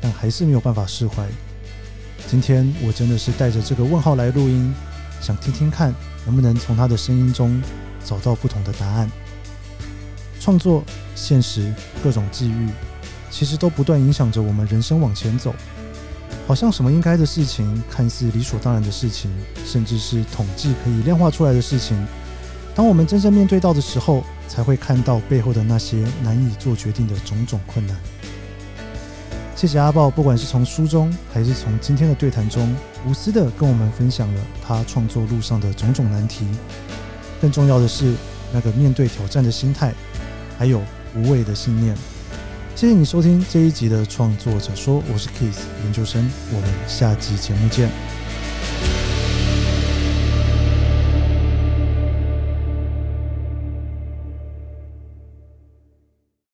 S2: 但还是没有办法释怀。今天，我真的是带着这个问号来录音，想听听看，能不能从他的声音中找到不同的答案。创作、现实、各种际遇，其实都不断影响着我们人生往前走。好像什么应该的事情，看似理所当然的事情，甚至是统计可以量化出来的事情。当我们真正面对到的时候，才会看到背后的那些难以做决定的种种困难。谢谢阿豹，不管是从书中，还是从今天的对谈中，无私的跟我们分享了他创作路上的种种难题。更重要的是，那个面对挑战的心态，还有无畏的信念。谢谢你收听这一集的创作者说，我是 Kiss 研究生，我们下集节目见。